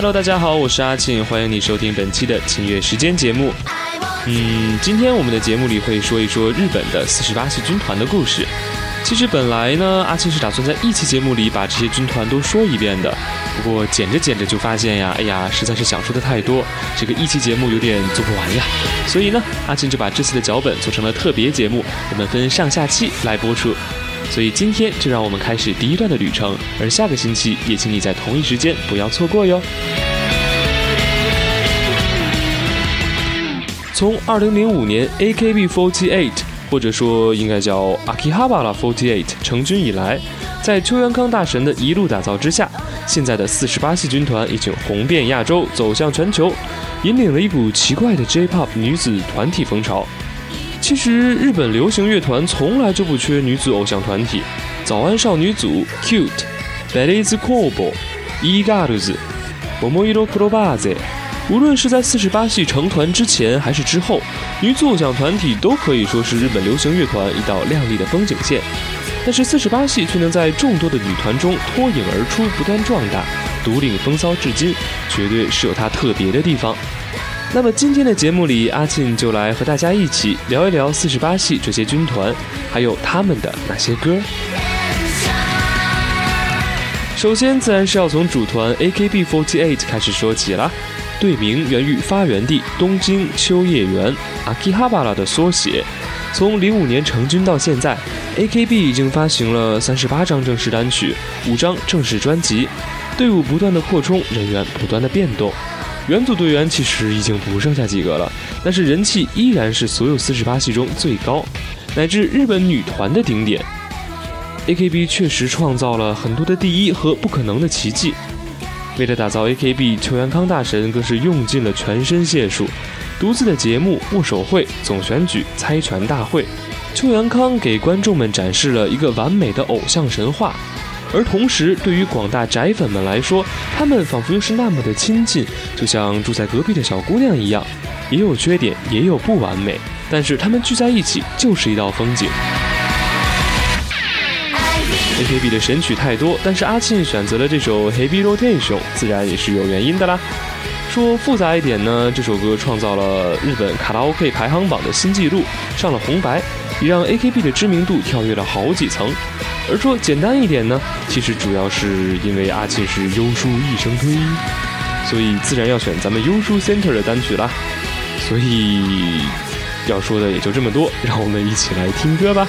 Hello，大家好，我是阿庆，欢迎你收听本期的琴乐时间节目。嗯，今天我们的节目里会说一说日本的四十八系军团的故事。其实本来呢，阿庆是打算在一期节目里把这些军团都说一遍的，不过剪着剪着就发现呀，哎呀，实在是想说的太多，这个一期节目有点做不完呀。所以呢，阿庆就把这次的脚本做成了特别节目，我们分上下期来播出。所以今天就让我们开始第一段的旅程，而下个星期也请你在同一时间不要错过哟。从二零零五年 AKB48，或者说应该叫 Akihabara48 成军以来，在秋元康大神的一路打造之下，现在的四十八系军团已经红遍亚洲，走向全球，引领了一股奇怪的 J-pop 女子团体风潮。其实日本流行乐团从来就不缺女子偶像团体，早安少女组 Cute、Belly's Club、E-Girls、Momoiro Club。无论是在四十八系成团之前还是之后，女子偶像团体都可以说是日本流行乐团一道亮丽的风景线。但是四十八系却能在众多的女团中脱颖而出，不断壮大，独领风骚至今，绝对是有它特别的地方。那么今天的节目里，阿庆就来和大家一起聊一聊四十八系这些军团，还有他们的那些歌。首先，自然是要从主团 AKB48 开始说起了。队名源于发源地东京秋叶原 Akihabara 的缩写。从零五年成军到现在，AKB 已经发行了三十八张正式单曲，五张正式专辑，队伍不断的扩充，人员不断的变动。原组队员其实已经不剩下几个了，但是人气依然是所有四十八系中最高，乃至日本女团的顶点。AKB 确实创造了很多的第一和不可能的奇迹。为了打造 AKB，邱元康大神更是用尽了全身解数。独自的节目、握手会、总选举、猜拳大会，邱元康给观众们展示了一个完美的偶像神话。而同时，对于广大宅粉们来说，他们仿佛又是那么的亲近，就像住在隔壁的小姑娘一样。也有缺点，也有不完美，但是他们聚在一起就是一道风景。AKB 的神曲太多，但是阿庆选择了这首《Heavy Rotation》，自然也是有原因的啦。说复杂一点呢，这首歌创造了日本卡拉 OK 排行榜的新纪录，上了红白，也让 AKB 的知名度跳跃了好几层。而说简单一点呢，其实主要是因为阿庆是优叔一生推，所以自然要选咱们优叔 Center 的单曲啦。所以要说的也就这么多，让我们一起来听歌吧。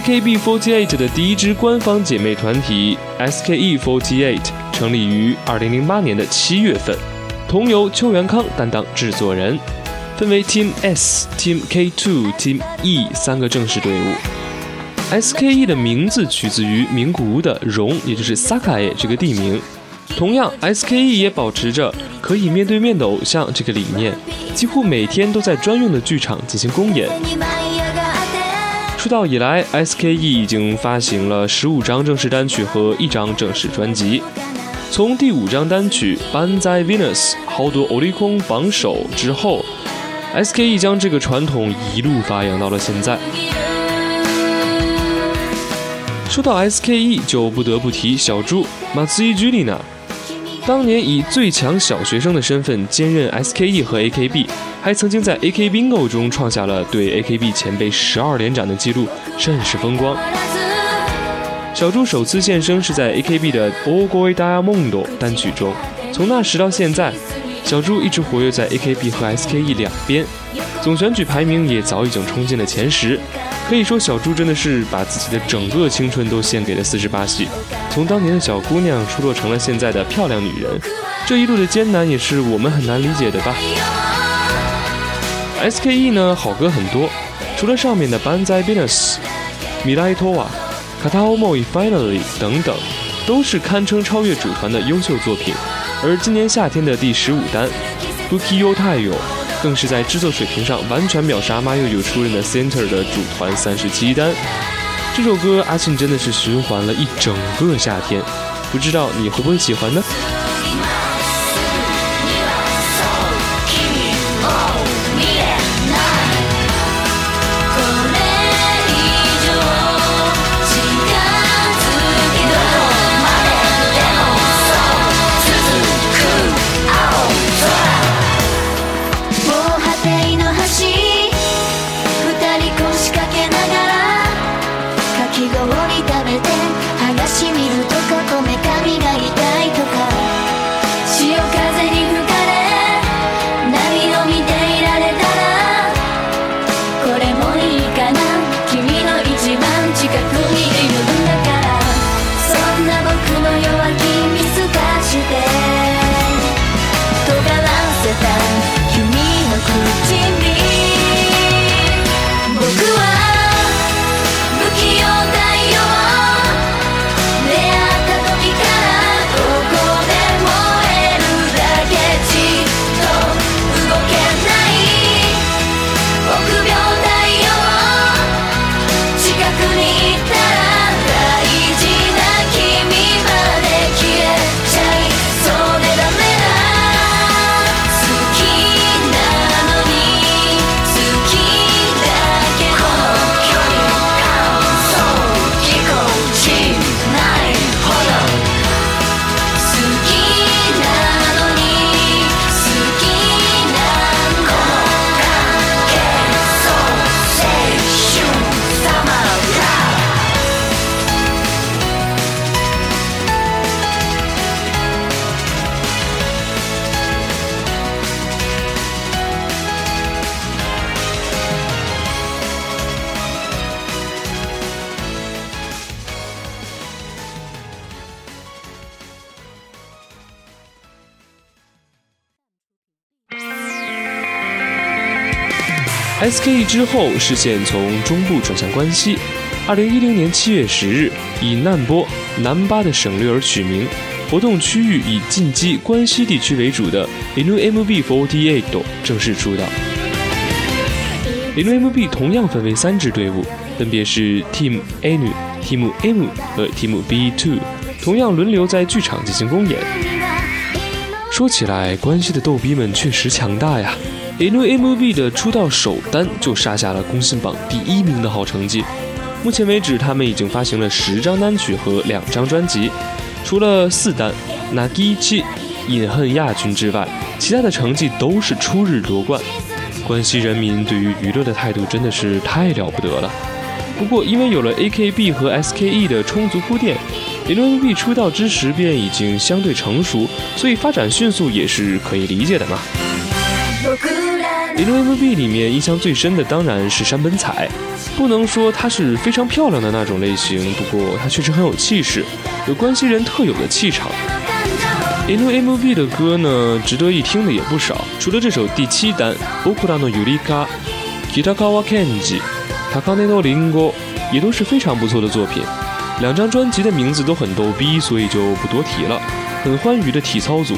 AKB48 的第一支官方姐妹团体，SKE48 成立于2008年的七月份，同由邱元康担当制作人，分为 Team S、Team K2、Team E 三个正式队伍。SKE 的名字取自于名古屋的荣，也就是 Sakae 这个地名。同样，SKE 也保持着可以面对面的偶像这个理念，几乎每天都在专用的剧场进行公演。出道以来，SKE 已经发行了十五张正式单曲和一张正式专辑。从第五张单曲《班在 Venus》豪夺欧利空榜首之后，SKE 将这个传统一路发扬到了现在。说到 SKE，就不得不提小猪马兹伊居里娜。当年以最强小学生的身份兼任 SKE 和 AKB，还曾经在 AK Bingo 中创下了对 AKB 前辈十二连斩的记录，甚是风光。小猪首次现身是在 AKB 的《All Boy Diamond》单曲中，从那时到现在，小猪一直活跃在 AKB 和 SKE 两边，总选举排名也早已经冲进了前十。可以说，小猪真的是把自己的整个青春都献给了四十八系，从当年的小姑娘出落成了现在的漂亮女人，这一路的艰难也是我们很难理解的吧。SKE 呢，好歌很多，除了上面的《Banzai Venus》、《米拉伊托瓦》、《Kataomoi Finally》等等，都是堪称超越主团的优秀作品。而今年夏天的第十五单《Bukiyo Tayo》。更是在制作水平上完全秒杀 Mayu 出任的 Center 的主团三十七单。这首歌阿信真的是循环了一整个夏天，不知道你会不会喜欢呢？SKE 之后，视线从中部转向关西。二零一零年七月十日，以难波南巴的省略而取名，活动区域以进击关西地区为主的 INUMB48 正式出道。INUMB 同样分为三支队伍，分别是 Team N、Team M 和 Team B2，同样轮流在剧场进行公演。说起来，关西的逗逼们确实强大呀。INUMB 的出道首单就杀下了公信榜第一名的好成绩。目前为止，他们已经发行了十张单曲和两张专辑，除了四单《那第一期隐恨亚军》之外，其他的成绩都是出日夺冠。关西人民对于娱乐的态度真的是太了不得了。不过，因为有了 AKB 和 SKE 的充足铺垫，INUMB 出道之时便已经相对成熟，所以发展迅速也是可以理解的嘛。《LMB》里面印象最深的当然是山本彩，不能说她是非常漂亮的那种类型，不过她确实很有气势，有关西人特有的气场。《LMB》的歌呢，值得一听的也不少，除了这首第七单《僕らのゆりか》、《Kitakawa Kenji》、《高根のリンゴ》、 也都是非常不错的作品。两张专辑的名字都很逗逼，所以就不多提了。很欢愉的体操组，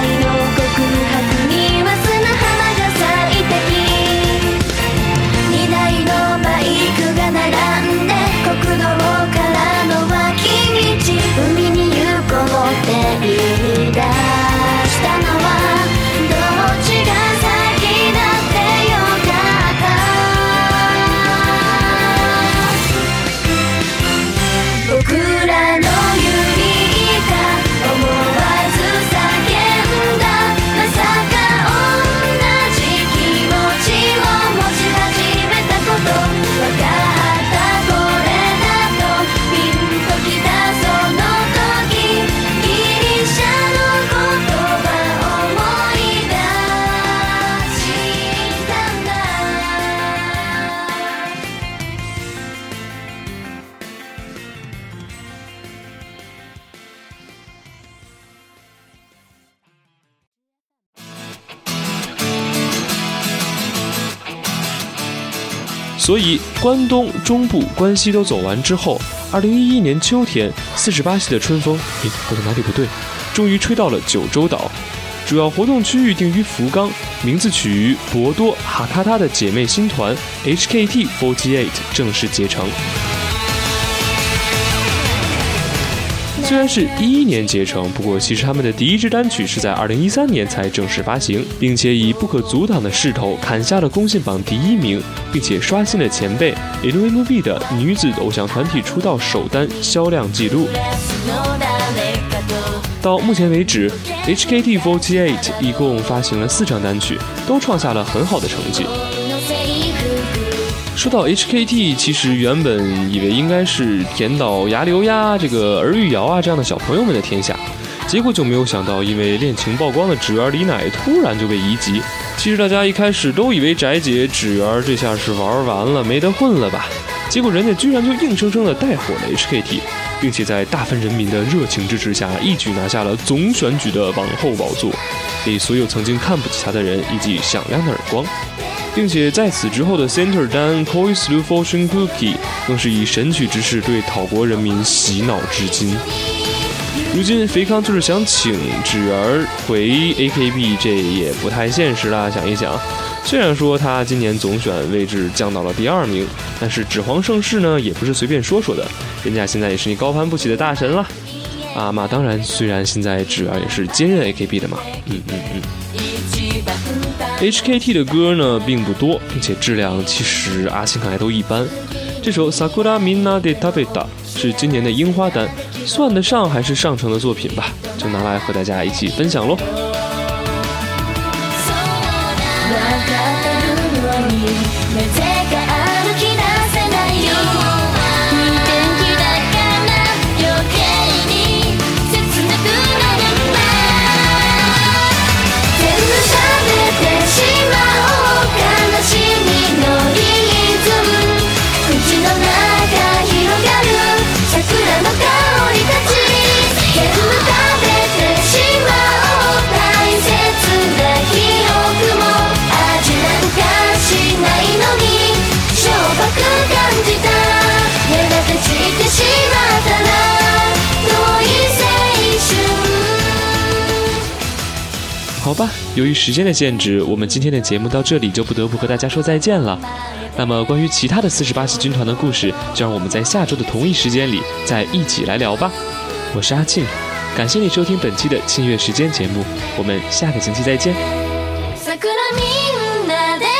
愛の所以，关东、中部、关西都走完之后，二零一一年秋天，四十八系的春风，诶，好像哪里不对？终于吹到了九州岛。主要活动区域定于福冈，名字取于博多哈卡塔的姐妹新团 HKT48 正式结成。虽然是一一年结成，不过其实他们的第一支单曲是在二零一三年才正式发行，并且以不可阻挡的势头砍下了公信榜第一名，并且刷新了前辈 LMV 的女子偶像团体出道首单销量纪录。到目前为止，HKT48 一共发行了四张单曲，都创下了很好的成绩。说到 HKT，其实原本以为应该是田岛牙流呀、这个儿玉瑶啊这样的小朋友们的天下，结果就没有想到，因为恋情曝光的纸原李乃突然就被移籍。其实大家一开始都以为翟姐纸原这下是玩完了，没得混了吧？结果人家居然就硬生生的带火了 HKT，并且在大分人民的热情支持下，一举拿下了总选举的王后宝座，给所有曾经看不起他的人以及响亮的耳光。并且在此之后的 Center 单 Koi Slow Fortune Cookie 更是以神曲之势对岛国人民洗脑至今。如今肥康就是想请芷儿回 AKB，这也不太现实啦。想一想，虽然说他今年总选位置降到了第二名，但是指皇盛世呢也不是随便说说的，人家现在也是你高攀不起的大神了。啊嘛，当然，虽然现在芷儿也是兼任 AKB 的嘛，嗯嗯嗯。HKT 的歌呢并不多，并且质量其实阿信看来都一般。这首 Sakura Minna de Tabeta 是今年的樱花单，算得上还是上乘的作品吧，就拿来和大家一起分享喽。わかってるのになぜか 由于时间的限制，我们今天的节目到这里就不得不和大家说再见了。那么，关于其他的四十八系军团的故事，就让我们在下周的同一时间里再一起来聊吧。我是阿庆，感谢你收听本期的庆月时间节目，我们下个星期再见。桜みんなで